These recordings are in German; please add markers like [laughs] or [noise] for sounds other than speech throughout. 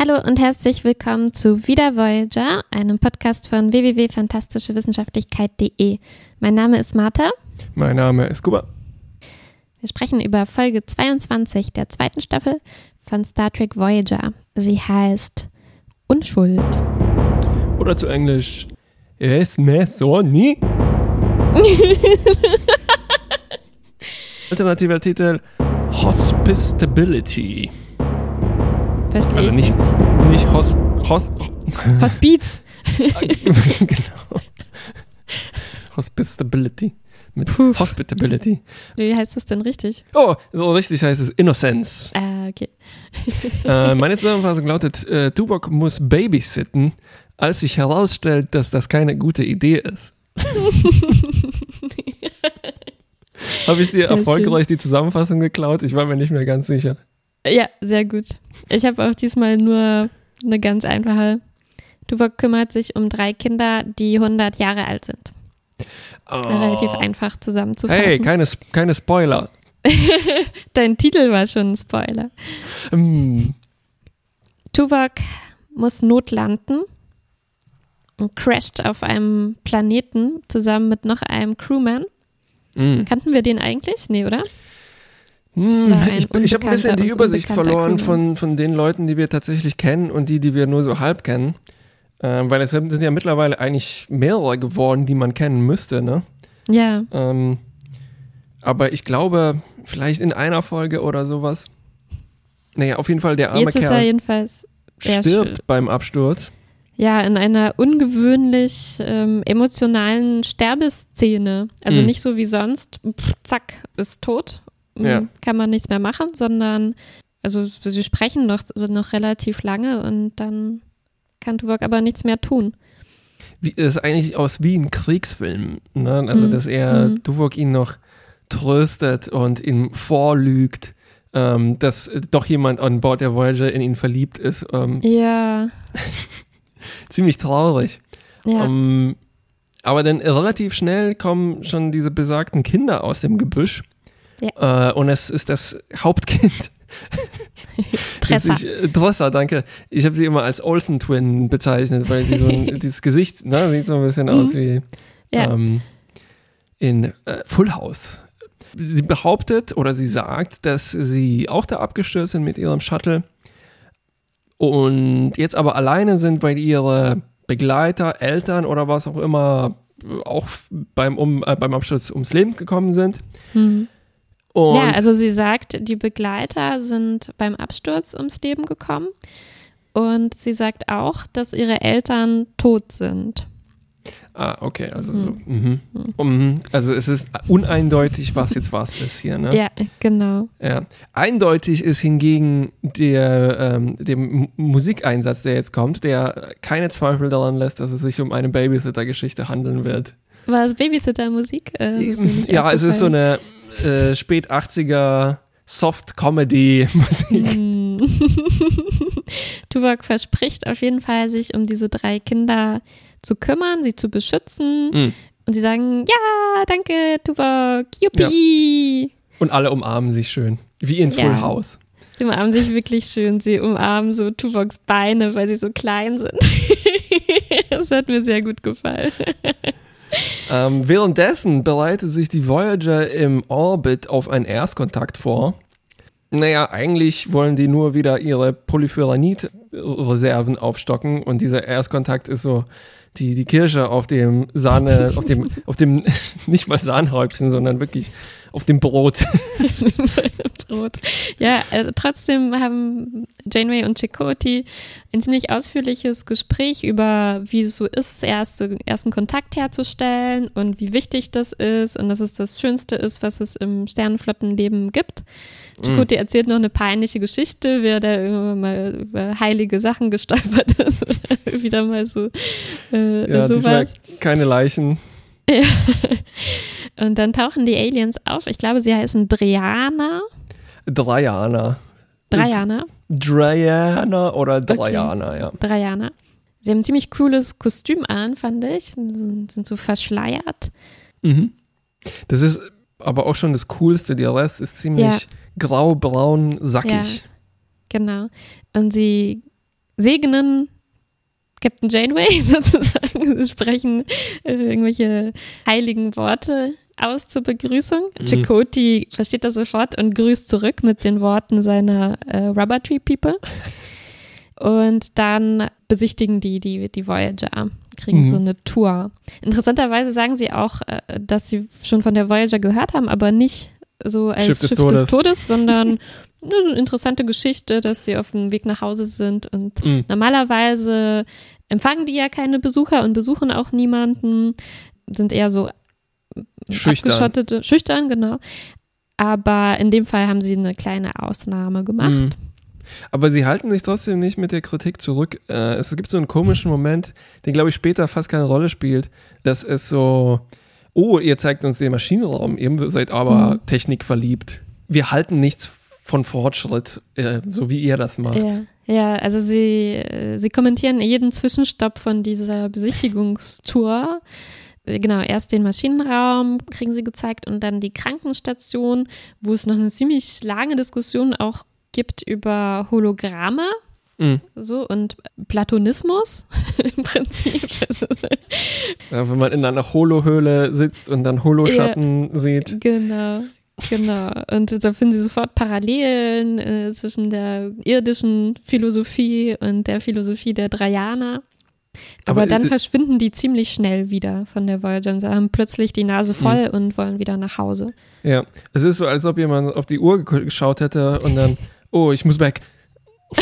Hallo und herzlich willkommen zu Wieder Voyager, einem Podcast von www.fantastischewissenschaftlichkeit.de. Mein Name ist Martha. Mein Name ist Kuba. Wir sprechen über Folge 22 der zweiten Staffel von Star Trek Voyager. Sie heißt Unschuld. Oder zu Englisch Es me soni. [laughs] Alternativer Titel Hospitability. Verstehe Also ich nicht, nicht Hos, Hos, [laughs] Hospiz. [laughs] genau. Hospitability. Mit Puh. Hospitability. Wie heißt das denn richtig? Oh, so richtig heißt es Innocence. Ah, okay. äh, meine Zusammenfassung lautet, äh, Tuvok muss babysitten, als sich herausstellt, dass das keine gute Idee ist. [laughs] Habe ich dir Sehr erfolgreich die Zusammenfassung geklaut? Ich war mir nicht mehr ganz sicher. Ja, sehr gut. Ich habe auch diesmal nur eine ganz einfache. Tuvok kümmert sich um drei Kinder, die 100 Jahre alt sind. Relativ Oh. einfach zusammenzufassen. Hey, keine, keine Spoiler. [laughs] Dein Titel war schon ein Spoiler. Hm. Tuvok muss notlanden und crasht auf einem Planeten zusammen mit noch einem Crewman. Hm. Kannten wir den eigentlich? Nee, oder? Hm, ich ich habe ein bisschen die Übersicht verloren von, von den Leuten, die wir tatsächlich kennen und die, die wir nur so halb kennen. Ähm, weil es sind ja mittlerweile eigentlich mehrere geworden, die man kennen müsste, ne? Ja. Ähm, aber ich glaube, vielleicht in einer Folge oder sowas. Naja, auf jeden Fall der arme Jetzt er Kerl er stirbt beim Absturz. ja in einer ungewöhnlich ähm, emotionalen Sterbeszene. Also Mhm. nicht so wie sonst, pff, zack, ist tot, Ja. kann man nichts mehr machen, sondern also sie sprechen noch, noch relativ lange und dann kann Tuvok aber nichts mehr tun. Wie, das ist eigentlich aus wie ein Kriegsfilm. Ne? Also, Mhm. dass er Mhm. Tuvok ihn noch tröstet und ihm vorlügt, ähm, dass doch jemand an Bord der Voyager in ihn verliebt ist. Ähm, Ja, [laughs] ziemlich traurig. ja. Ähm, aber dann relativ schnell kommen schon diese besagten Kinder aus dem Gebüsch. Äh, und es ist das Hauptkind. [laughs] Tressa. ich, äh, Tressa, danke. Ich habe sie immer als Olsen Twin bezeichnet, weil sie so ein, [laughs] dieses Gesicht, ne, sieht so ein bisschen aus wie Mhm. Ja. ähm, in äh, Full House. Sie behauptet oder sie sagt, dass sie auch da abgestürzt sind mit ihrem Shuttle und jetzt aber alleine sind, weil ihre Begleiter, Eltern oder was auch immer äh, auch beim, um, äh, beim Absturz ums Leben gekommen sind. Mhm. Und Ja, also sie sagt, die Begleiter sind beim Absturz ums Leben gekommen. Und sie sagt auch, dass ihre Eltern tot sind. ah, okay, also so. Mhm. Mhm. Also es ist uneindeutig, was jetzt was ist hier. Ne? Ja, genau. Ja. Eindeutig ist hingegen der, ähm, der Musikeinsatz, der jetzt kommt, der keine Zweifel daran lässt, dass es sich um eine Babysitter-Geschichte handeln wird. War es Babysitter-Musik? Äh, ja, es ist so eine äh, spät 80er Soft-Comedy-Musik. Hm. [laughs] Tuvok verspricht auf jeden Fall, sich um diese drei Kinder zu kümmern, sie zu beschützen. Mhm. Und sie sagen, ja, danke, Tuvok, yuppie. Und alle umarmen sich schön. Wie in Full Ja. House. Sie umarmen sich wirklich schön. Sie umarmen so Tuvoks Beine, weil sie so klein sind. [laughs] das hat mir sehr gut gefallen. [laughs] Ähm, währenddessen bereitet sich die Voyager im Orbit auf einen Erstkontakt vor. Naja, eigentlich wollen die nur wieder ihre Polyphyranid-Reserven aufstocken und dieser Erstkontakt ist so die, die Kirsche auf dem Sahne, auf dem, auf dem, [laughs] nicht mal Sahnehäubchen, sondern wirklich auf dem Brot. [laughs] Brot. Ja, also trotzdem haben Janeway und Chakotay ein ziemlich ausführliches Gespräch über, wie es so ist, erste, ersten Kontakt herzustellen und wie wichtig das ist und dass es das Schönste ist, was es im Sternenflottenleben gibt. Chakotay erzählt noch eine peinliche Geschichte, wer da irgendwann mal über heilige Sachen gestolpert [laughs] ist. Wieder mal so äh, Ja, diesmal sowas. keine Leichen. Ja. Und dann tauchen die Aliens auf. Ich glaube, sie heißen Driana. Dreianer. Dreiana. Dreianer oder Dreianer, ja. Dreiana. Sie haben ein ziemlich cooles Kostüm an, fand ich. Sind sind so verschleiert. Mhm. Das ist aber auch schon das Coolste. Der Rest ist ziemlich Ja. grau, braun, sackig. Genau. Und sie segnen Captain Janeway [laughs] sozusagen. Sie sprechen äh, irgendwelche heiligen Worte aus zur Begrüßung. Mhm. Chakoti versteht das sofort und grüßt zurück mit den Worten seiner äh, Rubber Tree People. Und dann besichtigen die die, die Voyager, kriegen mhm. so eine Tour. Interessanterweise sagen sie auch, äh, dass sie schon von der Voyager gehört haben, aber nicht so als Schiff des, Schiff Todes. des Todes, sondern [laughs] eine interessante Geschichte, dass sie auf dem Weg nach Hause sind. Und mhm. normalerweise empfangen die ja keine Besucher und besuchen auch niemanden, sind eher so schüchtern. abgeschottete, schüchtern, genau. Aber in dem Fall haben sie eine kleine Ausnahme gemacht. Mhm. Aber sie halten sich trotzdem nicht mit der Kritik zurück. Äh, es gibt so einen komischen Moment, den glaube ich später fast keine Rolle spielt, dass es so, oh, ihr zeigt uns den Maschinenraum, ihr seid aber mhm. Technik verliebt. Wir halten nichts von Fortschritt, äh, so wie ihr das macht. Ja. Ja, also sie, äh, sie kommentieren jeden Zwischenstopp von dieser Besichtigungstour. Genau, erst den Maschinenraum kriegen sie gezeigt und dann die Krankenstation, wo es noch eine ziemlich lange Diskussion auch gibt über Hologramme. Mhm. So und Platonismus [laughs] im Prinzip. [laughs] ja, wenn man in einer Holohöhle sitzt und dann Holoschatten ja, sieht. Genau. Genau. Und da finden sie sofort Parallelen äh, zwischen der irdischen Philosophie und der Philosophie der Drajaner. Aber, Aber dann äh, verschwinden die ziemlich schnell wieder von der Voyager und haben plötzlich die Nase voll mh. und wollen wieder nach Hause. Ja, es ist so, als ob jemand auf die Uhr geschaut hätte und dann, [laughs] oh, ich muss weg. [laughs]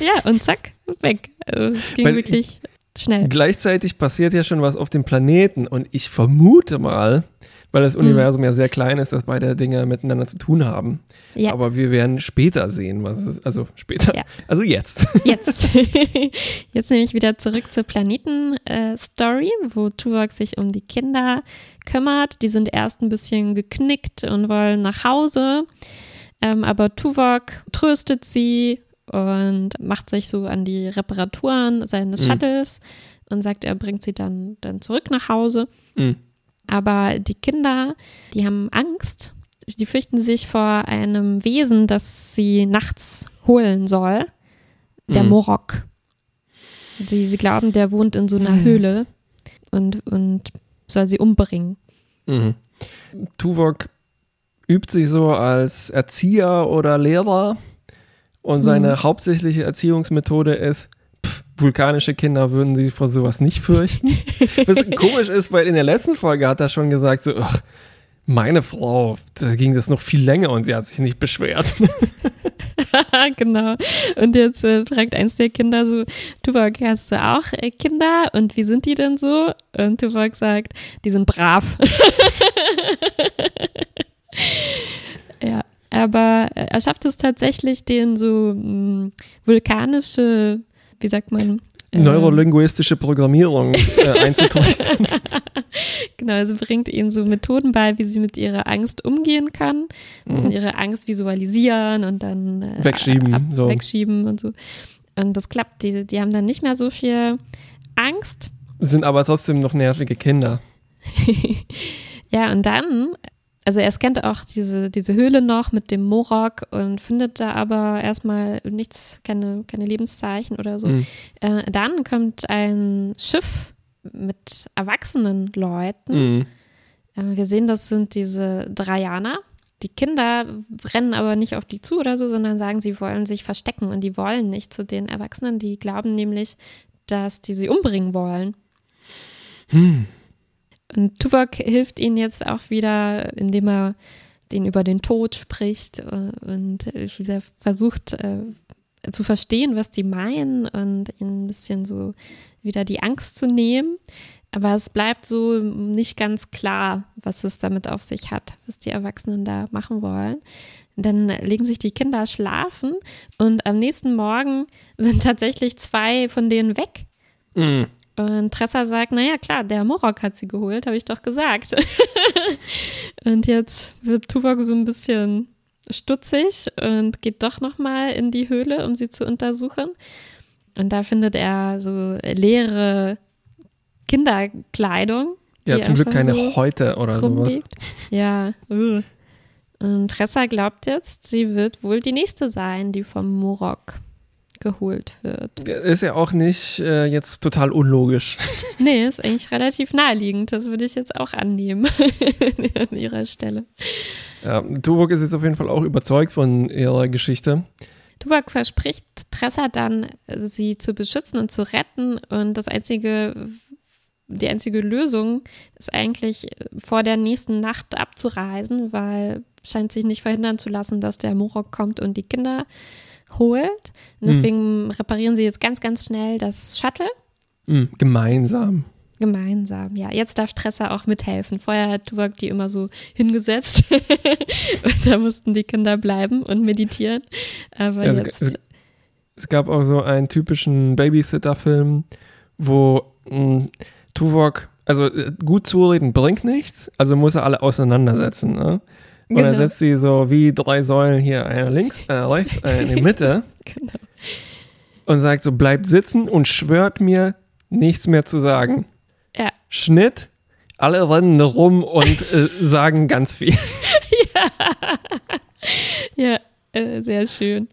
ja, und zack, weg. Also, es ging Weil wirklich schnell. Gleichzeitig passiert ja schon was auf dem Planeten und ich vermute mal, weil das Universum mhm. ja sehr klein ist, dass beide Dinge miteinander zu tun haben. Ja. Aber wir werden später sehen, was es, also später, ja. also jetzt. [laughs] Jetzt. [laughs] jetzt nehme ich wieder zurück zur Planeten-Story, äh, wo Tuvok sich um die Kinder kümmert. Die sind erst ein bisschen geknickt und wollen nach Hause. Ähm, aber Tuvok tröstet sie und macht sich so an die Reparaturen seines mhm. Shuttles und sagt, er bringt sie dann, dann zurück nach Hause. Mhm. Aber die Kinder, die haben Angst. Die fürchten sich vor einem Wesen, das sie nachts holen soll. Der mhm. Morok. Sie, sie glauben, der wohnt in so einer mhm. Höhle und, und soll sie umbringen. Mhm. Tuvok übt sich so als Erzieher oder Lehrer und seine mhm. hauptsächliche Erziehungsmethode ist, vulkanische Kinder würden sie vor sowas nicht fürchten. [laughs] Was komisch ist, weil in der letzten Folge hat er schon gesagt, so, ach, meine Frau, da ging das noch viel länger und sie hat sich nicht beschwert. [laughs] genau. Und jetzt äh, fragt eins der Kinder so, Tuvok, hast du auch äh, Kinder? Und wie sind die denn so? Und Tuvok sagt, die sind brav. [laughs] ja, aber er schafft es tatsächlich, den so mh, hm, vulkanische wie sagt man? Ähm, Neurolinguistische Programmierung äh, [laughs] einzutrichtern. genau, also bringt ihnen so Methoden bei, wie sie mit ihrer Angst umgehen kann. Müssen mhm. ihre Angst visualisieren und dann äh, wegschieben, ab, so. wegschieben und so. Und das klappt. Die, die haben dann nicht mehr so viel Angst. Sind aber trotzdem noch nervige Kinder. [laughs] ja, und dann also er scannt auch diese, diese Höhle noch mit dem Morok und findet da aber erstmal nichts, keine, keine Lebenszeichen oder so. Mhm. Äh, dann kommt ein Schiff mit erwachsenen Leuten. Mhm. Äh, wir sehen, das sind diese Drajaner. Die Kinder rennen aber nicht auf die zu oder so, sondern sagen, sie wollen sich verstecken und die wollen nicht zu den Erwachsenen. Die glauben nämlich, dass die sie umbringen wollen. Hm. Und Tuvok hilft ihnen jetzt auch wieder, indem er den über den Tod spricht äh, und wieder versucht äh, zu verstehen, was die meinen und ihnen ein bisschen so wieder die Angst zu nehmen. Aber es bleibt so nicht ganz klar, was es damit auf sich hat, was die Erwachsenen da machen wollen. Dann legen sich die Kinder schlafen und am nächsten Morgen [laughs] sind tatsächlich zwei von denen weg. Mhm. Und Tressa sagt, naja, klar, der Morok hat sie geholt, habe ich doch gesagt. [laughs] und jetzt wird Tuvok so ein bisschen stutzig und geht doch nochmal in die Höhle, um sie zu untersuchen. Und da findet er so leere Kinderkleidung. Ja, zum Glück keine so Häute oder rumliegt. sowas. Ja. Und Tressa glaubt jetzt, sie wird wohl die nächste sein, die vom Morok geholt wird. Ist ja auch nicht äh, jetzt total unlogisch. [laughs] Nee, ist eigentlich relativ naheliegend. Das würde ich jetzt auch annehmen [laughs] an ihrer Stelle. Ja, Tuvok ist jetzt auf jeden Fall auch überzeugt von ihrer Geschichte. Tuvok verspricht Tressa dann, sie zu beschützen und zu retten. Und das einzige, die einzige Lösung ist eigentlich vor der nächsten Nacht abzureisen, weil scheint sich nicht verhindern zu lassen, dass der Morok kommt und die Kinder holt. Und deswegen mhm. reparieren sie jetzt ganz, ganz schnell das Shuttle. Mhm, gemeinsam. Gemeinsam, ja. Jetzt darf Tressa auch mithelfen. Vorher hat Tuvok die immer so hingesetzt. [laughs] und da mussten die Kinder bleiben und meditieren. Aber ja, jetzt. Es, es, gab auch so einen typischen Babysitter-Film, wo mh, hm, Tuvok, also äh, gut zureden bringt nichts, also muss er alle auseinandersetzen. Ne? Und genau. er setzt sie so wie drei Säulen hier, eine links, eine äh, rechts, eine in die [laughs] Mitte. genau. Und sagt so, bleibt sitzen und schwört mir, nichts mehr zu sagen. Ja. Schnitt, alle rennen rum und [laughs] äh, sagen ganz viel. ja, [laughs] ja äh, sehr schön.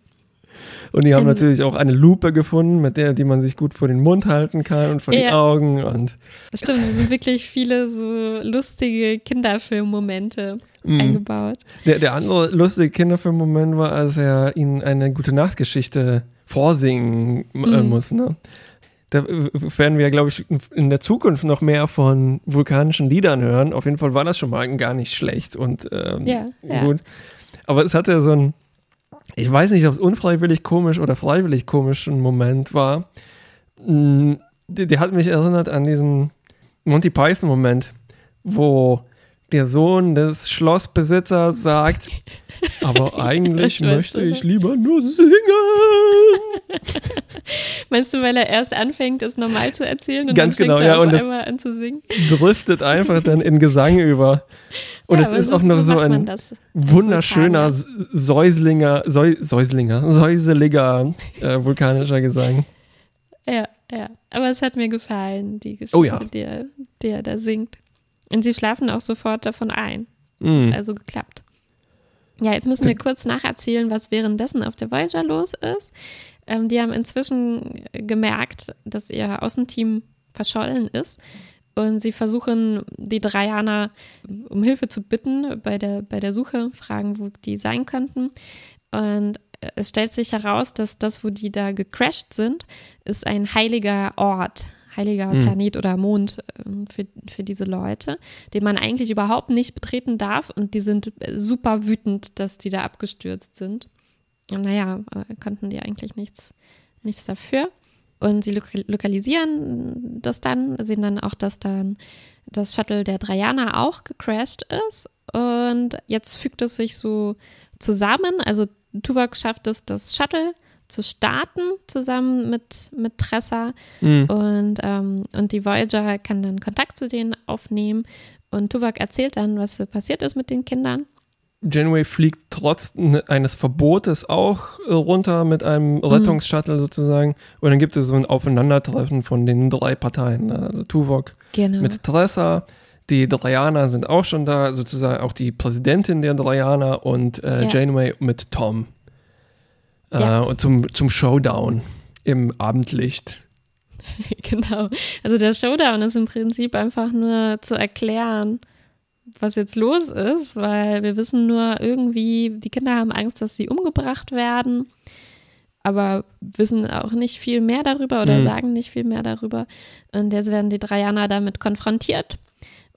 Und die haben ähm, natürlich auch eine Lupe gefunden, mit der, die man sich gut vor den Mund halten kann und vor ja. die Augen und. Stimmt, es sind wirklich viele so lustige Kinderfilmmomente mm. eingebaut. Der, der andere lustige Kinderfilmmoment war, als er ihnen eine gute Nachtgeschichte vorsingen äh, mm. muss, ne? Da werden wir, glaube ich, in der Zukunft noch mehr von vulkanischen Liedern hören. Auf jeden Fall war das schon mal gar nicht schlecht und ähm, ja, ja. gut. Aber es hatte so ein, ich weiß nicht, ob es unfreiwillig komisch oder freiwillig komisch ein Moment war. Mm, der, hat mich erinnert an diesen Monty Python-Moment, wo der Sohn des Schlossbesitzers sagt, [laughs] aber eigentlich möchte ich lieber nur singen. [laughs] Meinst du, weil er erst anfängt, es normal zu erzählen und Ganz dann genau, fängt ja, er und auf einmal an zu singen? driftet einfach dann in Gesang über. [laughs] Und ja, es ist so, auch noch so ein wunderschöner Säuslinger, Säu, Säuslinger, säuseliger äh, vulkanischer Gesang. Ja, ja. Aber es hat mir gefallen, die Geschichte, oh ja. die, er, die er da singt. Und sie schlafen auch sofort davon ein. Mm. Also geklappt. Ja, jetzt müssen wir kurz nacherzählen, was währenddessen auf der Voyager los ist. Ähm, die haben inzwischen gemerkt, dass ihr Außenteam verschollen ist. Und sie versuchen, die Dreianer um Hilfe zu bitten bei der, bei der Suche, fragen, wo die sein könnten. Und es stellt sich heraus, dass das, wo die da gecrashed sind, ist ein heiliger Ort, heiliger hm. Planet oder Mond ähm, für, für diese Leute, den man eigentlich überhaupt nicht betreten darf. Und die sind super wütend, dass die da abgestürzt sind. Naja, äh, konnten die eigentlich nichts, nichts dafür. Und sie lokalisieren das dann, sehen dann auch, dass dann das Shuttle der Draianer auch gecrashed ist. Und jetzt fügt es sich so zusammen. Also Tuvok schafft es, das Shuttle zu starten, zusammen mit, mit Tressa. Mhm. Und, ähm, und die Voyager kann dann Kontakt zu denen aufnehmen. Und Tuvok erzählt dann, was passiert ist mit den Kindern. Janeway fliegt trotz eines Verbotes auch runter mit einem mhm. Rettungsshuttle sozusagen. Und dann gibt es so ein Aufeinandertreffen von den drei Parteien. Ne? Also Tuvok genau. mit Tressa, die Draianer sind auch schon da, sozusagen auch die Präsidentin der Draianer und äh, ja. Janeway mit Tom. Ja. Äh, zum, zum Showdown im Abendlicht. [laughs] genau. Also der Showdown ist im Prinzip einfach nur zu erklären, was jetzt los ist, weil wir wissen nur irgendwie, die Kinder haben Angst, dass sie umgebracht werden, aber wissen auch nicht viel mehr darüber oder mhm. sagen nicht viel mehr darüber. Und jetzt werden die Draianer damit konfrontiert.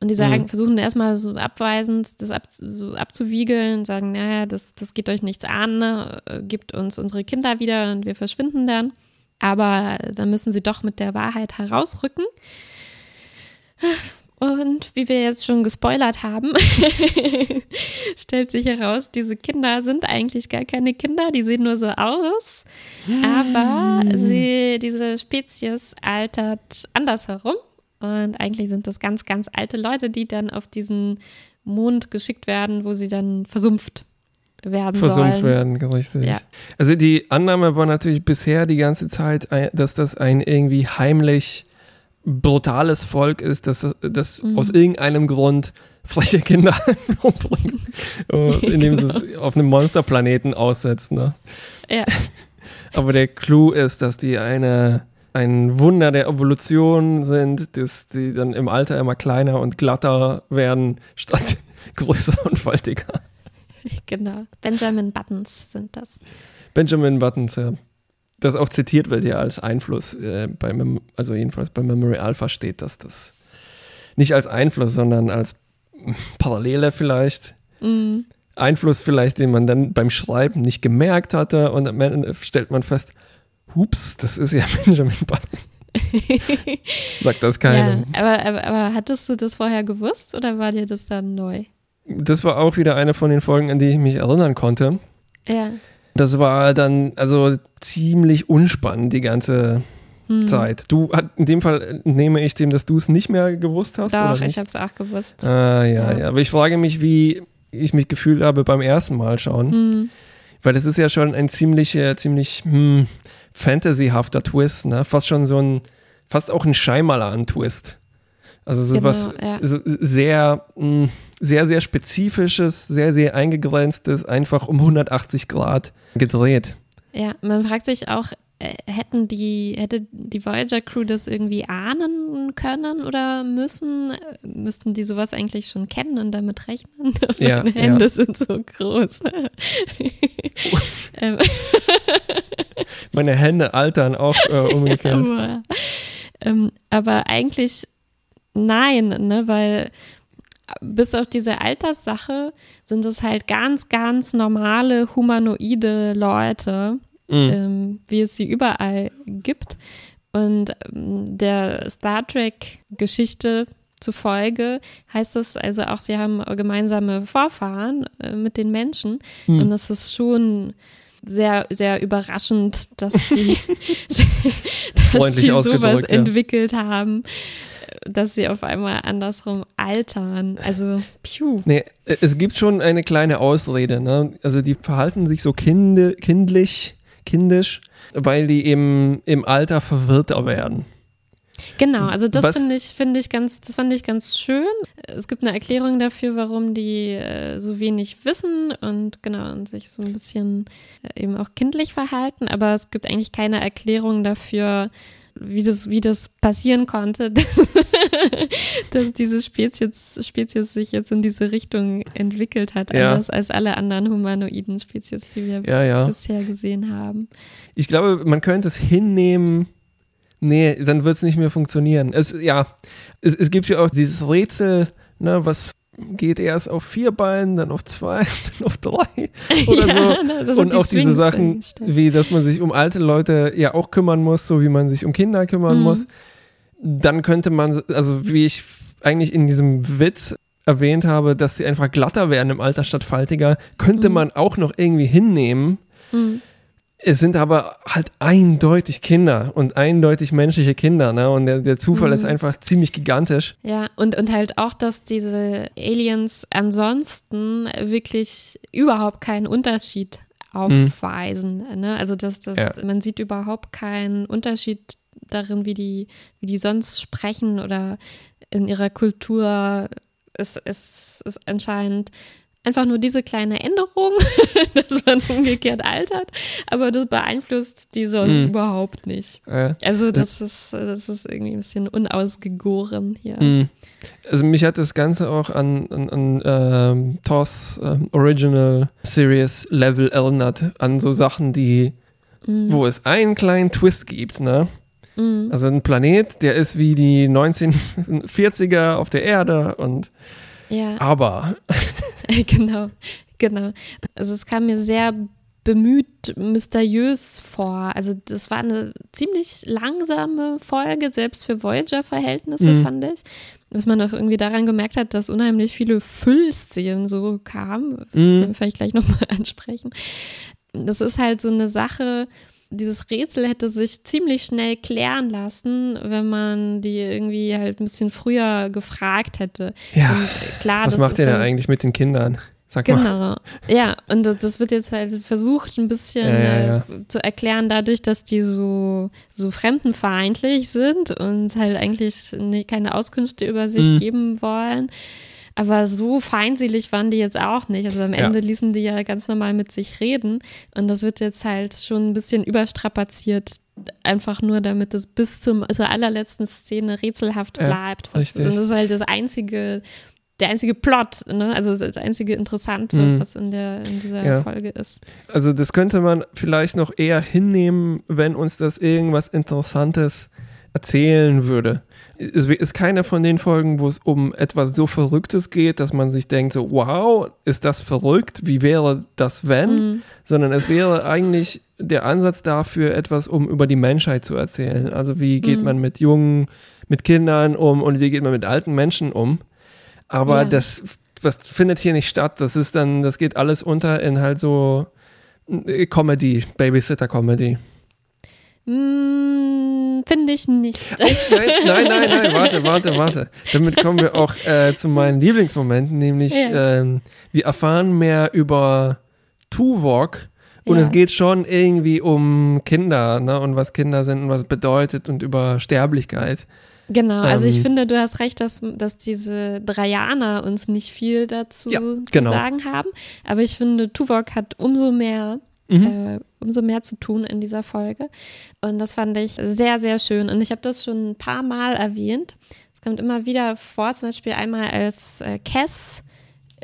Und die sagen, mhm. versuchen erstmal so abweisend das ab, so abzuwiegeln, sagen, naja, das, das geht euch nichts an, ne? gibt uns unsere Kinder wieder und wir verschwinden dann. Aber dann müssen sie doch mit der Wahrheit herausrücken. Und wie wir jetzt schon gespoilert haben, [laughs] stellt sich heraus, diese Kinder sind eigentlich gar keine Kinder, die sehen nur so aus. Aber hm. sie, diese Spezies altert andersherum. Und eigentlich sind das ganz, ganz alte Leute, die dann auf diesen Mond geschickt werden, wo sie dann versumpft werden Versumpft sollen. werden, richtig. Ja. Also die Annahme war natürlich bisher die ganze Zeit, dass das ein irgendwie heimlich brutales Volk ist, das, das mhm. aus irgendeinem Grund freche Kinder [laughs] umbringt, äh, [laughs] indem genau. sie es auf einem Monsterplaneten aussetzt. Ne? Ja. [laughs] Aber der Clou ist, dass die eine, ein Wunder der Evolution sind, dass die dann im Alter immer kleiner und glatter werden, statt [laughs] größer und faltiger. Genau. Benjamin Buttons sind das. Benjamin Buttons, ja. Das auch zitiert wird ja als Einfluss, äh, bei Mem also jedenfalls bei Memory Alpha steht, dass das nicht als Einfluss, sondern als [laughs] Parallele vielleicht. Mm. Einfluss vielleicht, den man dann beim Schreiben nicht gemerkt hatte und am Ende stellt man fest, hups, das ist ja [laughs] Benjamin Button. Sagt das keiner. Ja, aber, aber, aber hattest du das vorher gewusst oder war dir das dann neu? Das war auch wieder eine von den Folgen, an die ich mich erinnern konnte. Ja. Das war dann also ziemlich unspannend die ganze Hm. Zeit. Du in dem Fall nehme ich dem, dass du es nicht mehr gewusst hast Doch, ich habe es auch gewusst. Ah, ja, Ja. ja, Aber ich frage mich, wie ich mich gefühlt habe beim ersten Mal schauen. Hm. Weil das ist ja schon ein ziemlich, ziemlich hm, fantasyhafter Twist, ne? Fast schon so ein, fast auch ein Scheimalan-Twist. Also so Genau, was ja. so sehr, mh, sehr, sehr spezifisches, sehr, sehr eingegrenztes, einfach um 180 Grad gedreht. Ja, man fragt sich auch, äh, hätten die, hätte die Voyager Crew das irgendwie ahnen können oder müssen? Müssten die sowas eigentlich schon kennen und damit rechnen? [laughs] Ja, Hände sind so groß. [laughs] [laughs] Meine Hände altern auch äh, [laughs] umgekehrt. aber, ähm, aber eigentlich nein, ne, weil bis auf diese Alterssache sind es halt ganz, ganz normale humanoide Leute, Mhm. ähm, wie es sie überall gibt. Und ähm, der Star Trek-Geschichte zufolge heißt das also auch, sie haben gemeinsame Vorfahren äh, mit den Menschen. Mhm. Und das ist schon sehr, sehr überraschend, dass sie, [laughs] [laughs] dass sie sowas ja. entwickelt haben, dass sie auf einmal andersrum altern. Also, piu. Nee, äh, es gibt schon eine kleine Ausrede. Ne? Also die verhalten sich so kinde, kindlich, kindisch, weil die eben im Alter verwirrter werden. Genau, also das finde ich, finde ich ganz, das fand ich ganz schön. Es gibt eine Erklärung dafür, warum die äh, so wenig wissen und genau und sich so ein bisschen äh, eben auch kindlich verhalten, aber es gibt eigentlich keine Erklärung dafür, wie das, wie das passieren konnte, [laughs] dass, dass diese Spezies, Spezies sich jetzt in diese Richtung entwickelt hat, Ja. anders als alle anderen humanoiden Spezies, die wir Ja, ja. bisher gesehen haben. Ich glaube, man könnte es hinnehmen. Nee, dann wird es nicht mehr funktionieren. Es, ja, es, es gibt ja auch dieses Rätsel, ne, was geht erst auf vier Beinen, dann auf zwei, [laughs] dann auf drei [laughs] oder Ja, so. Und die auch diese Sphinx Sachen, wie dass man sich um alte Leute ja auch kümmern muss, so wie man sich um Kinder kümmern Mhm. muss. Dann könnte man, also wie ich eigentlich in diesem Witz erwähnt habe, dass sie einfach glatter werden im Alter statt faltiger, könnte Mhm. man auch noch irgendwie hinnehmen. Mhm. Es sind aber halt eindeutig Kinder und eindeutig menschliche Kinder, ne? Und der, der Zufall Mhm. ist einfach ziemlich gigantisch. Ja, und, und halt auch, dass diese Aliens ansonsten wirklich überhaupt keinen Unterschied aufweisen. Ne? Also dass das, Ja. man sieht überhaupt keinen Unterschied darin, wie die, wie die sonst sprechen oder in ihrer Kultur. Es, es ist anscheinend einfach nur diese kleine Änderung, [laughs] dass man umgekehrt altert, aber das beeinflusst die sonst Mhm. überhaupt nicht. Äh, Also das ist, das ist irgendwie ein bisschen unausgegoren hier. Mm. Also mich hat das Ganze auch an, an, an ähm, TOS ähm, Original Series Level erinnert, an so Sachen, die, Mhm. wo es einen kleinen Twist gibt, ne? Mhm. Also ein Planet, der ist wie die 1940er auf der Erde und Ja, aber [laughs] genau, genau. Also es kam mir sehr bemüht, mysteriös vor. Also das war eine ziemlich langsame Folge, selbst für Voyager-Verhältnisse, Mhm. fand ich. Was man auch irgendwie daran gemerkt hat, dass unheimlich viele Füllszenen so kamen. mm, Vielleicht gleich nochmal [laughs] ansprechen. Das ist halt so eine Sache, dieses Rätsel hätte sich ziemlich schnell klären lassen, wenn man die irgendwie halt ein bisschen früher gefragt hätte. ja, Und klar, was das macht ihr da dann- eigentlich mit den Kindern? Sag mal. Genau, ja, und das- wird jetzt halt versucht, ein bisschen Ja, ja, ja. äh, zu erklären, dadurch, dass die so, so fremdenfeindlich sind und halt eigentlich keine Auskünfte über sich Mhm. geben wollen. Aber so feindselig waren die jetzt auch nicht. Also am Ende ja. ließen die ja ganz normal mit sich reden. Und das wird jetzt halt schon ein bisschen überstrapaziert. Einfach nur, damit es bis zum, zur allerletzten Szene rätselhaft bleibt. Ja, was, und das ist halt das einzige, der einzige Plot, ne? also das einzige Interessante, mhm. was in, der, in dieser ja. Folge ist. Also das könnte man vielleicht noch eher hinnehmen, wenn uns das irgendwas Interessantes erzählen würde es ist keine von den Folgen, wo es um etwas so Verrücktes geht, dass man sich denkt, so, wow, ist das verrückt? Wie wäre das, wenn? Mhm. Sondern es wäre eigentlich der Ansatz dafür, etwas um über die Menschheit zu erzählen. Also wie geht mhm. man mit Jungen, mit Kindern um und wie geht man mit alten Menschen um? Aber ja. das, das findet hier nicht statt. Das ist dann, das geht alles unter in halt so äh, Comedy, Babysitter-Comedy. Mm, Finde ich nicht. Oh, nein, nein, nein, nein, [laughs] warte, warte, warte. Damit kommen wir auch äh, zu meinen Lieblingsmomenten, nämlich ja. ähm, wir erfahren mehr über Tuvok und ja. es geht schon irgendwie um Kinder ne, und was Kinder sind und was es bedeutet und über Sterblichkeit. Genau, also ich ähm, finde, du hast recht, dass, dass diese Dreianer uns nicht viel dazu ja, genau. zu sagen haben. Aber ich finde, Tuvok hat umso mehr mhm. äh, umso mehr zu tun in dieser Folge. Und das fand ich sehr, sehr schön. Und ich habe das schon ein paar Mal erwähnt. Es kommt immer wieder vor, zum Beispiel einmal als äh, Cass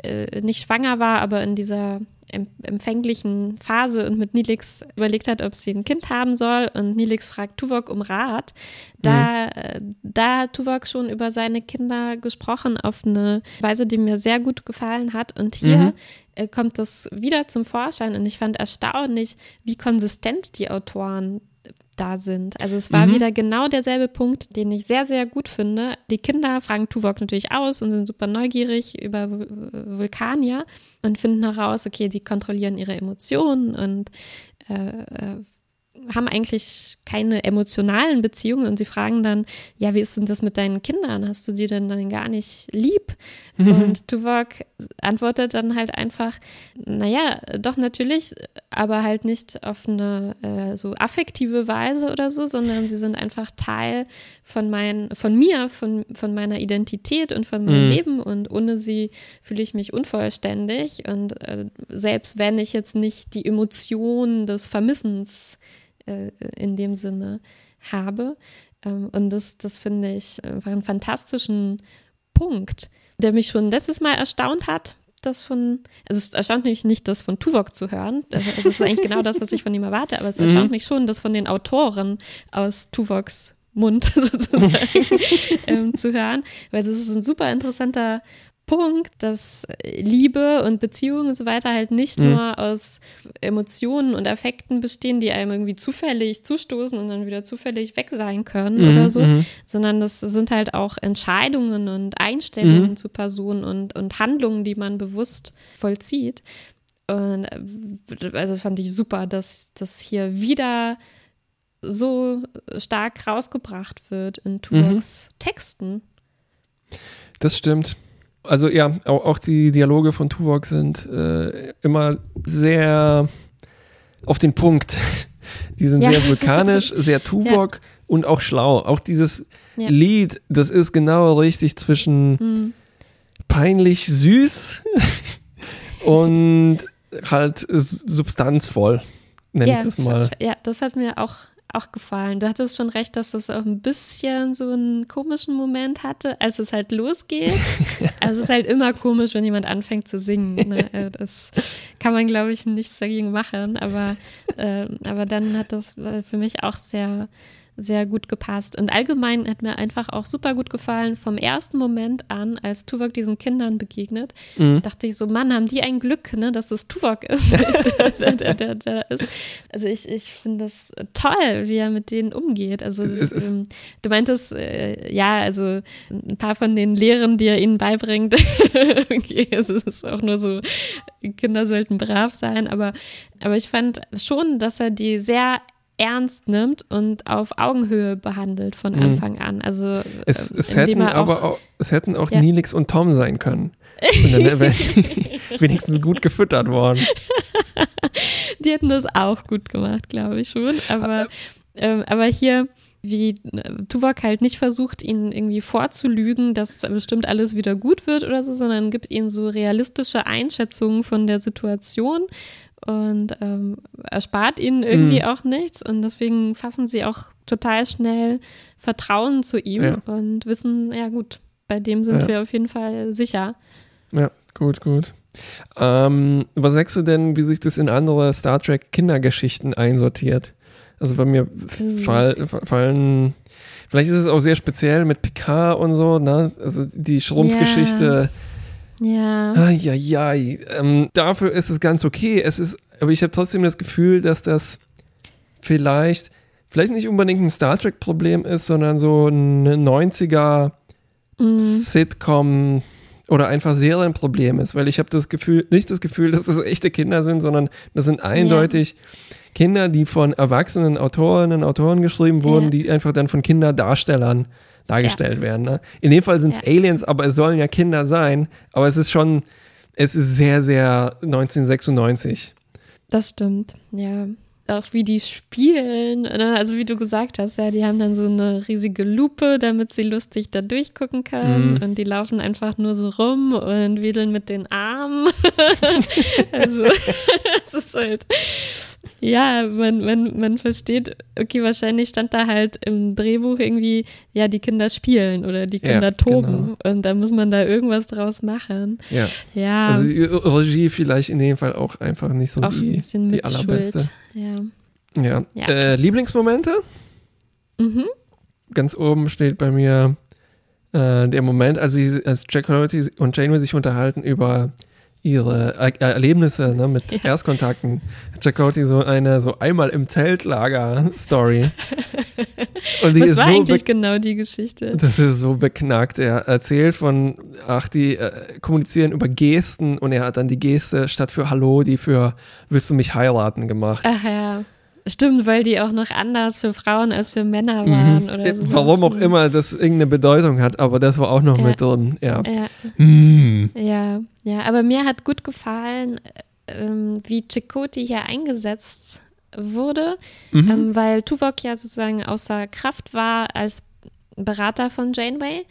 äh, nicht schwanger war, aber in dieser empfänglichen Phase und mit Nilix überlegt hat, ob sie ein Kind haben soll und Nilix fragt Tuvok um Rat. Da, mhm. da hat Tuvok schon über seine Kinder gesprochen auf eine Weise, die mir sehr gut gefallen hat und hier mhm. Äh, kommt das wieder zum Vorschein und ich fand erstaunlich, wie konsistent die Autoren da sind. Also es war mhm. wieder genau derselbe Punkt, den ich sehr, sehr gut finde. Die Kinder fragen Tuvok natürlich aus und sind super neugierig über Vulkanier und finden heraus, okay, die kontrollieren ihre Emotionen und äh, äh haben eigentlich keine emotionalen Beziehungen und sie fragen dann, ja, wie ist denn das mit deinen Kindern? Hast du die denn dann gar nicht lieb? Mhm. Und Tuvok antwortet dann halt einfach, naja, doch natürlich, aber halt nicht auf eine äh, so affektive Weise oder so, sondern sie sind einfach Teil von mein, von mir, von, von meiner Identität und von meinem mhm. Leben und ohne sie fühle ich mich unvollständig und äh, selbst wenn ich jetzt nicht die Emotionen des Vermissens äh, in dem Sinne habe. Ähm, und das, das finde ich einfach einen fantastischen Punkt, der mich schon letztes Mal erstaunt hat, das von, also es erstaunt mich nicht, das von Tuvok zu hören. Das ist eigentlich genau das, was ich von ihm erwarte, aber es mhm. erstaunt mhm. mich schon, das von den Autoren aus Tuvoks Mund [laughs] sozusagen [laughs] ähm, zu hören, weil das ist ein super interessanter Punkt, dass Liebe und Beziehungen und so weiter halt nicht mhm. nur aus Emotionen und Affekten bestehen, die einem irgendwie zufällig zustoßen und dann wieder zufällig weg sein können mhm. oder so, mhm. sondern das sind halt auch Entscheidungen und Einstellungen mhm. zu Personen und, und Handlungen, die man bewusst vollzieht. Und äh, also fand ich super, dass das hier wieder so stark rausgebracht wird in mhm. Texten. Das stimmt. Also ja, auch, auch die Dialoge von Tuvok sind äh, immer sehr auf den Punkt. [laughs] Die sind ja. sehr vulkanisch, [laughs] sehr Tuvok ja. und auch schlau. Auch dieses ja. Lied, das ist genau richtig zwischen mhm. peinlich süß [laughs] und halt substanzvoll, nenne ich das mal. Ja, das hat mir auch auch gefallen. Du hattest schon recht, dass das auch ein bisschen so einen komischen Moment hatte, als es halt losgeht. [laughs] also es ist halt immer komisch, wenn jemand anfängt zu singen. Ne? Äh, [laughs] das kann man, glaube ich, nichts dagegen machen. Aber, äh, aber dann hat das für mich auch sehr sehr gut gepasst. Und allgemein hat mir einfach auch super gut gefallen, vom ersten Moment an, als Tuvok diesen Kindern begegnet, mhm. dachte ich so, Mann, haben die ein Glück, ne, dass es Tuvok ist. [laughs] der, der, der, ist. Also ich, ich finde das toll, wie er mit denen umgeht. Also es, es, ähm, du meintest, äh, ja, also ein paar von den Lehren, die er ihnen beibringt, [laughs] okay, es ist auch nur so, Kinder sollten brav sein, aber, aber ich fand schon, dass er die sehr ernst nimmt und auf Augenhöhe behandelt von mhm. Anfang an. Also es, äh, es hätten aber auch, es hätten auch ja. Nilix und Tom sein können. Und dann wären [laughs] wenigstens gut gefüttert worden. [laughs] Die hätten das auch gut gemacht, glaube ich schon. Aber, ähm, aber hier, wie äh, Tuvok halt nicht versucht, ihn irgendwie vorzulügen, dass bestimmt alles wieder gut wird oder so, sondern gibt ihnen so realistische Einschätzungen von der Situation und ähm, erspart ihnen irgendwie mhm. auch nichts. Und deswegen fassen sie auch total schnell Vertrauen zu ihm ja. und wissen, ja gut, bei dem sind ja. wir auf jeden Fall sicher. Ja, gut, gut. Ähm, was sagst du denn, wie sich das in andere Star Trek Kindergeschichten einsortiert? Also bei mir mhm. fall, fallen, vielleicht ist es auch sehr speziell mit Picard und so, ne? Also die Schrumpfgeschichte. Ja. Ja. ja, ja. Ähm, dafür ist es ganz okay. Es ist, aber ich habe trotzdem das Gefühl, dass das vielleicht, vielleicht nicht unbedingt ein Star Trek-Problem ist, sondern so ein 90er mhm. Sitcom oder einfach Serienproblem ist, weil ich habe das Gefühl, nicht das Gefühl, dass das echte Kinder sind, sondern das sind eindeutig ja. Kinder, die von erwachsenen Autorinnen und Autoren geschrieben wurden, ja. die einfach dann von Kinderdarstellern dargestellt ja. werden. Ne? In dem Fall sind es Aliens, aber es sollen ja Kinder sein, aber es ist schon, es ist sehr, sehr 1996. Das stimmt, ja auch wie die spielen, ne? also wie du gesagt hast, ja, die haben dann so eine riesige Lupe, damit sie lustig da durchgucken können mhm. und die laufen einfach nur so rum und wedeln mit den Armen. [laughs] also [laughs] ist halt, ja, man, man, man versteht, okay, wahrscheinlich stand da halt im Drehbuch irgendwie, ja, die Kinder spielen oder die Kinder ja, toben genau. und da muss man da irgendwas draus machen. Ja. ja. Also die Regie vielleicht in dem Fall auch einfach nicht so auch die, die allerbeste. Ja. Ja. ja. Äh, Lieblingsmomente? Mhm. Ganz oben steht bei mir äh, der Moment, als, sie, als Jack Doherty und Janeway sich unterhalten über ihre er Erlebnisse ne, mit ja. Erstkontakten. Chakoti so eine so einmal im Zeltlager Story. Und die Was ist war so eigentlich genau die Geschichte? Das ist so beknackt. Er erzählt von, ach, die äh, kommunizieren über Gesten und er hat dann die Geste statt für Hallo, die für Willst du mich heiraten gemacht. Ach ja. Stimmt, weil die auch noch anders für Frauen als für Männer mhm. waren. Mhm. Oder Warum auch immer das irgendeine Bedeutung hat, aber das war auch noch ja. mit drin. Ja. Ja. Mm. ja, ja, aber mir hat gut gefallen, ähm, wie Chakoti hier eingesetzt wurde, mhm. ähm, weil Tuvok ja sozusagen außer Kraft war als Berater von Janeway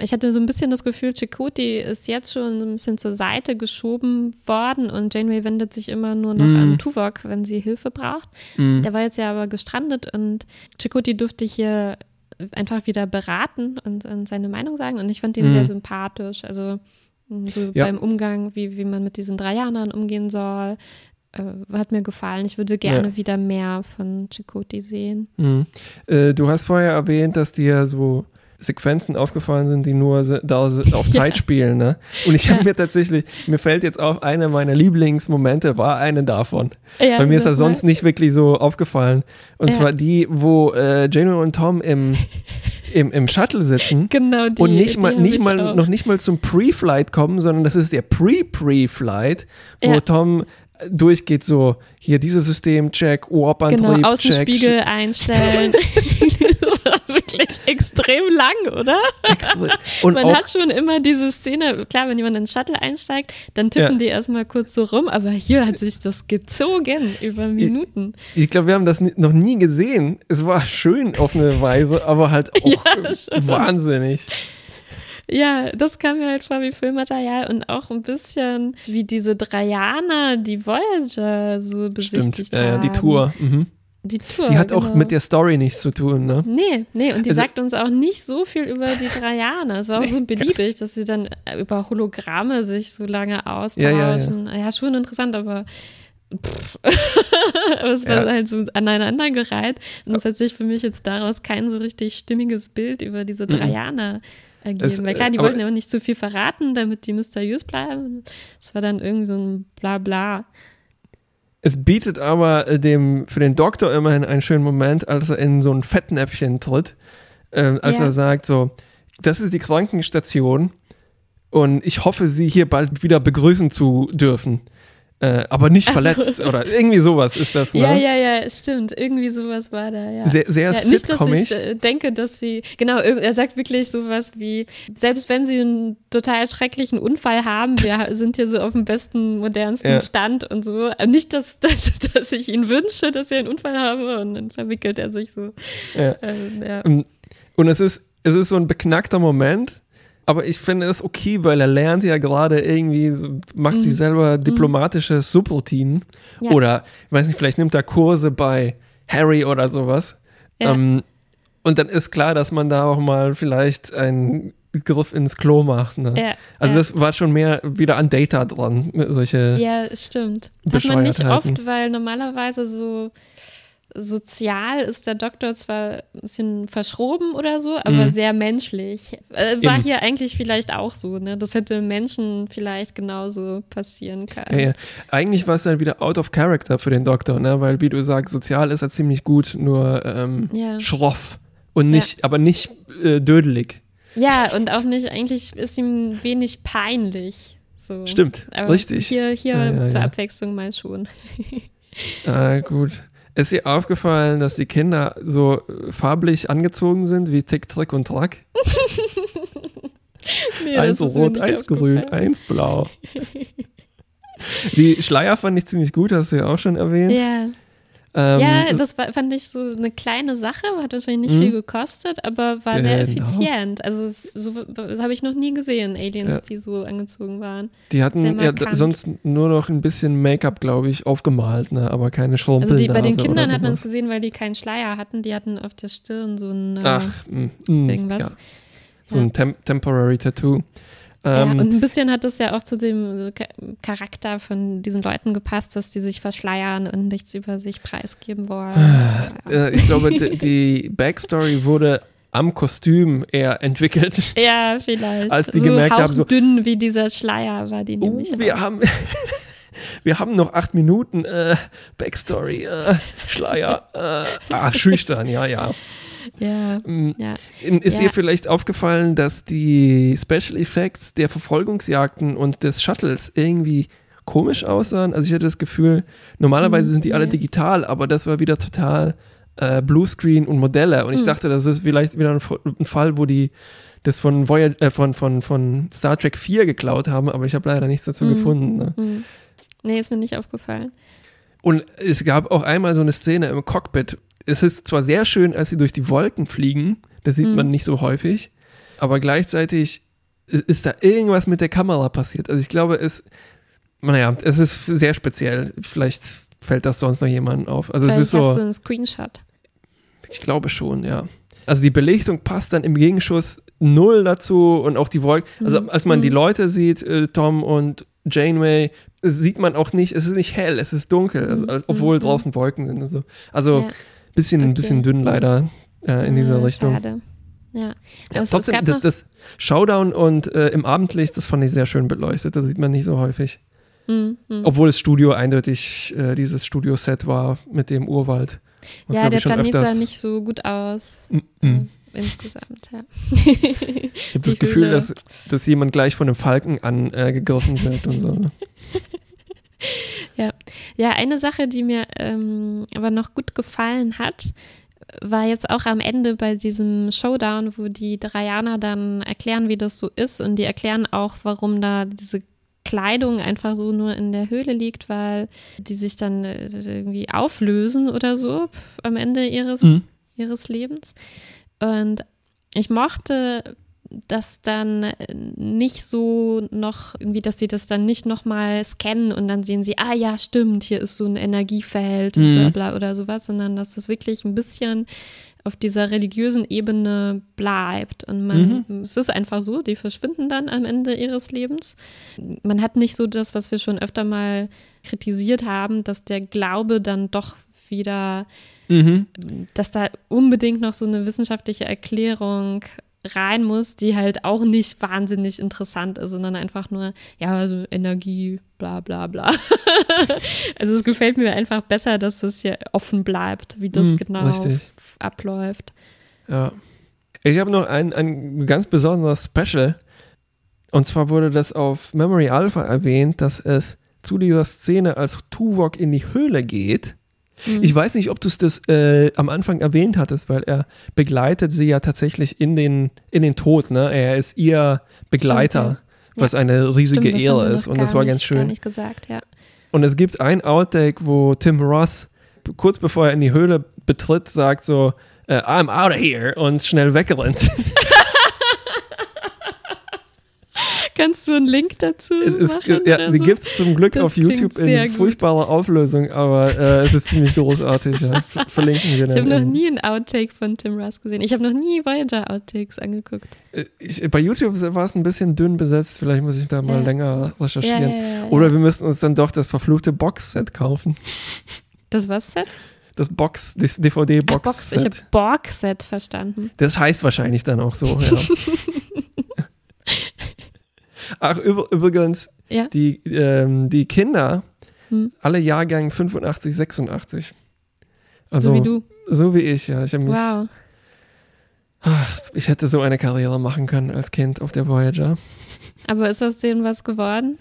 ich hatte so ein bisschen das Gefühl, Chakoti ist jetzt schon ein bisschen zur Seite geschoben worden und Janeway wendet sich immer nur noch mm. an Tuvok, wenn sie Hilfe braucht. Mm. Der war jetzt ja aber gestrandet und Chakoti durfte hier einfach wieder beraten und, und seine Meinung sagen und ich fand ihn mm. sehr sympathisch. Also mm, so ja. beim Umgang, wie, wie man mit diesen Dreijanern umgehen soll, äh, hat mir gefallen. Ich würde gerne ja. wieder mehr von Chakoti sehen. Mhm. Äh, du hast vorher erwähnt, dass dir so Sequenzen aufgefallen sind, die nur da auf [laughs] Zeit ja. spielen. Ne? Und ich habe ja. mir tatsächlich, mir fällt jetzt auf, eine meiner Lieblingsmomente war eine davon. Ja, Bei mir ist das sonst nicht wirklich so aufgefallen. Und zwar die, wo äh, Janeway und Tom im, im, im Shuttle sitzen genau die, und nicht mal, nicht mal noch nicht mal zum Pre-Flight kommen, sondern das ist der Pre-Pre-Flight, wo Tom durchgeht so, hier dieses System, check, Warp-Antrieb, genau, Außenspiegel einstellen. [laughs] [laughs] wirklich [laughs] extrem lang, oder? Extrem. Und man hat schon immer diese Szene, klar, wenn jemand ins Shuttle einsteigt, dann tippen ja. die erstmal kurz so rum, aber hier hat sich das gezogen über Minuten. Ich, ich glaube, wir haben das noch nie gesehen. Es war schön auf eine Weise, aber halt [laughs] auch ja, wahnsinnig. Ja, das kam mir halt vor wie Filmmaterial und auch ein bisschen wie diese Dreianer, die Voyager so besichtigt Stimmt, ja, ja, die Tour. Mhm. Die Tour. Die hat genau. auch mit der Story nichts zu tun, ne? Nee, nee, und die also, sagt uns auch nicht so viel über die Drei Es war auch nee, so [laughs] beliebig, dass sie dann über Hologramme sich so lange austauschen. Ja, ja, ja. ja schon interessant, aber [laughs] aber es war halt so aneinandergereiht. Und es hat sich für mich jetzt daraus kein so richtig stimmiges Bild über diese Dreianer mhm. ergeben. Es, Weil klar, die wollten ja auch nicht zu viel verraten, damit die mysteriös bleiben. Es war dann irgendwie so ein Blabla. Es bietet aber äh, dem für den Doktor immerhin einen schönen Moment, als er in so ein Fettnäpfchen tritt, äh, als ja. er sagt so, das ist die Krankenstation und ich hoffe, Sie hier bald wieder begrüßen zu dürfen. Äh, aber nicht so. verletzt oder irgendwie sowas ist das, [laughs] ne? Ja, ja, ja, stimmt. Irgendwie sowas war da, ja. Sehr, sehr ja, nicht, dass ich äh, denke, dass sie, genau, er sagt wirklich sowas wie, selbst wenn sie einen total schrecklichen Unfall haben, wir sind hier so auf dem besten, modernsten Ja. Stand und so. Nicht, dass, [laughs] dass, dass ich ihn wünsche, dass er einen Unfall habe und dann verwickelt er sich so. Ja. Ähm, ja. Und es ist, es ist so ein beknackter Moment, aber ich finde es okay, weil er lernt ja gerade irgendwie, macht sich selber diplomatische Subroutinen. Mhm. Ja. Oder, ich weiß nicht, vielleicht nimmt er Kurse bei Harry oder sowas. Ja. Ähm, und dann ist klar, dass man da auch mal vielleicht einen Griff ins Klo macht. Ne? Ja, also ja. das war schon mehr wieder an Data dran, solche Ja, stimmt. Hat man nicht oft, weil normalerweise so sozial ist der Doktor zwar ein bisschen verschroben oder so, aber Mhm. sehr menschlich. Äh, war Eben. hier eigentlich vielleicht auch so, ne? Das hätte Menschen vielleicht genauso passieren können. Ja, ja. Eigentlich war es dann wieder out of character für den Doktor, ne? weil wie du sagst, sozial ist er ziemlich gut, nur ähm, Ja. schroff und nicht, aber nicht äh, dödelig. Ja, und auch nicht, eigentlich ist ihm wenig peinlich. So. Stimmt, Aber richtig. Hier, hier zur. Abwechslung mal schon. [laughs] Ah, gut. Ist dir aufgefallen, dass die Kinder so äh, farblich angezogen sind wie Tick, Trick und Track? [laughs] Nee, eins rot, eins grün, eins blau. Die Schleier fand ich ziemlich gut, hast du ja auch schon erwähnt. Ja. Ähm, ja, das war, fand ich so eine kleine Sache, hat wahrscheinlich nicht Mhm. viel gekostet, aber war sehr Genau. effizient. Also so, das habe ich noch nie gesehen, Aliens, Ja. die so angezogen waren. die hatten ja sonst nur noch ein bisschen Make-up, glaube ich, aufgemalt, ne? aber keine Schrumpelnase Also die, bei den Kindern hat man es gesehen, weil die keinen Schleier hatten. Die hatten auf der Stirn so ein äh, Ach, mh, mh, irgendwas. Ja. So ein Tem Temporary Tattoo. Ja, Ähm, und ein bisschen hat das ja auch zu dem äh, Cha- Charakter von diesen Leuten gepasst, dass die sich verschleiern und nichts über sich preisgeben wollen. ja. äh, ich glaube, die, Backstory wurde am Kostüm eher entwickelt. [laughs] ja, vielleicht. Als die so gemerkt haben, so- dünn wie dieser Schleier war die Oh, nämlich. wir auch. haben, [laughs] wir haben noch acht Minuten. Äh, Backstory, äh, Schleier. Äh, ah, schüchtern, ja, ja. Ja, Mm, ja. Ist Ja. dir vielleicht aufgefallen, dass die Special Effects der Verfolgungsjagden und des Shuttles irgendwie komisch aussahen? Also ich hatte das Gefühl, normalerweise Hm, sind die alle digital, aber das war wieder total äh, Bluescreen und Modelle. Und ich Hm. dachte, das ist vielleicht wieder ein, ein Fall, wo die das von, Voy äh, von, von, von Star Trek 4 geklaut haben, aber ich habe leider nichts dazu Hm. gefunden. Ne? Hm. Nee, ist mir nicht aufgefallen. Und es gab auch einmal so eine Szene im Cockpit. Es ist zwar sehr schön, als sie durch die Wolken fliegen, das sieht Mhm. man nicht so häufig, aber gleichzeitig ist, da irgendwas mit der Kamera passiert. Also ich glaube, es, naja, es ist sehr speziell. Vielleicht fällt das sonst noch jemandem auf. Also Vielleicht es ist hast du so, einen Screenshot. ich glaube schon, ja. Also die Belichtung passt dann im Gegenschuss null dazu und auch die Wolken. Also Mhm. als man die Mhm. Leute sieht, äh, Tom und Janeway, sieht man auch nicht, es ist nicht hell, es ist dunkel, also, Mhm. als, obwohl Mhm. draußen Wolken sind. Also, also Ja. Bisschen, Okay. bisschen dünn leider äh, in dieser Ah, Richtung. Schade. Ja. Ja, es- trotzdem, es das, das Showdown und äh, im Abendlicht, das fand ich sehr schön beleuchtet. Das sieht man nicht so häufig. Hm, hm. Obwohl das Studio eindeutig äh, dieses Studioset war mit dem Urwald. was, ja, der Planet sah öfters- nicht so gut aus. Mm, äh. Insgesamt, ja. [laughs] Ich habe das Gefühl, dass, dass jemand gleich von einem Falken angegriffen wird und so. ne? [laughs] Ja, eine Sache, die mir ähm, aber noch gut gefallen hat, war jetzt auch am Ende bei diesem Showdown, wo die Draianer dann erklären, wie das so ist und die erklären auch, warum da diese Kleidung einfach so nur in der Höhle liegt, weil die sich dann äh, irgendwie auflösen oder so am Ende ihres, Mhm. ihres Lebens. Und ich mochte das dann nicht so noch irgendwie, dass sie das dann nicht nochmal scannen und dann sehen sie, ah ja, stimmt, hier ist so ein Energiefeld Mhm. bla bla oder sowas, sondern dass das wirklich ein bisschen auf dieser religiösen Ebene bleibt. Und man, es ist einfach so, die verschwinden dann am Ende ihres Lebens. Man hat nicht so das, was wir schon öfter mal kritisiert haben, dass der Glaube dann doch wieder Mhm. dass da unbedingt noch so eine wissenschaftliche Erklärung rein muss, die halt auch nicht wahnsinnig interessant ist, sondern einfach nur, ja, also Energie, bla bla bla. [laughs] also es gefällt mir einfach besser, dass das hier offen bleibt, wie das Mhm, genau richtig. abläuft. Ja. Ich habe noch ein, ein ganz besonderes Special. Und zwar wurde das auf Memory Alpha erwähnt, dass es zu dieser Szene, als Tuvok in die Höhle geht. Mhm. Ich weiß nicht, ob du es das äh, am Anfang erwähnt hattest, weil er begleitet sie ja tatsächlich in den, in den Tod. Ne? Er ist ihr Begleiter, Stimmt, ja. was eine riesige Stimmt, Ehre ist. Und das gar war nicht, ganz Gar schön. nicht gesagt, ja. Und es gibt ein Outtake, wo Tim Ross kurz bevor er in die Höhle betritt, sagt so, äh, I'm out of here und schnell wegrennt. [laughs] [laughs] Kannst du einen Link dazu Es, machen? ja, die so? gibt es zum Glück Das auf YouTube in gut. furchtbarer Auflösung, aber äh, es ist ziemlich großartig. Ja. [laughs] Ver- Verlinken wir Ich habe noch nie einen Outtake von Tim Russ gesehen. Ich habe noch nie Voyager-Outtakes angeguckt. Äh, Ich, bei YouTube war es ein bisschen dünn besetzt, vielleicht muss ich da mal Ja. länger recherchieren. Oder wir müssten uns dann doch das verfluchte Boxset kaufen. Das was Set? Das Box, das Ach, Box. Ich habe. Borg-Set verstanden. Das heißt wahrscheinlich dann auch so, ja. [laughs] Ach, übr übrigens, Ja. die, ähm, die Kinder, Hm. alle Jahrgang 85, 86. Also, so wie du. So wie ich, ja. Ich, mich, Wow. ach, ich hätte so eine Karriere machen können als Kind auf der Voyager. Aber ist aus denen was geworden?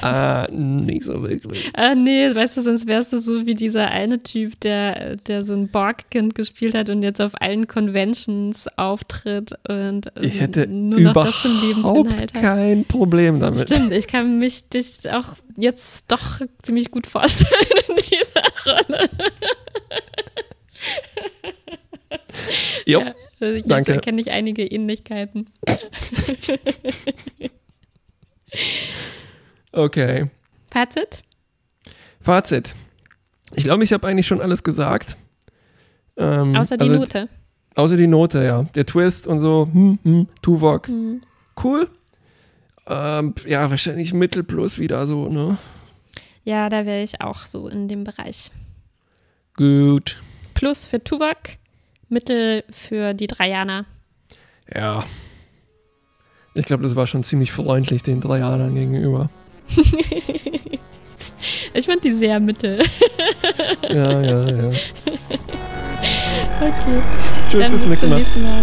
Ah, nicht so wirklich. Ah, nee, weißt du, sonst wärst du so wie dieser eine Typ, der, der so ein Borg-Kind gespielt hat und jetzt auf allen Conventions auftritt und Ich hätte nur noch das zum überhaupt Lebensinhalt hat. kein Problem damit. Stimmt, ich kann mich dich auch jetzt doch ziemlich gut vorstellen in dieser Rolle. Jo, Ja, also jetzt danke. erkenne ich einige Ähnlichkeiten. Okay. Fazit? Fazit. Ich glaube, ich habe eigentlich schon alles gesagt. Ähm, Außer die also, Note. Außer die Note, ja. Der Twist und so, hm, hm, Tuvok. Hm. Cool. Ähm, ja, wahrscheinlich Mittel plus wieder so, ne? Ja, da wäre ich auch so in dem Bereich. Gut. Plus für Tuvok, Mittel für die Dreianer. Ja. Ich glaube, das war schon ziemlich freundlich den drei Jahren gegenüber. [laughs] Ich fand die sehr mittel. Ja, ja, ja. [laughs] Okay, Tschüss, bis bis zum nächsten Mal.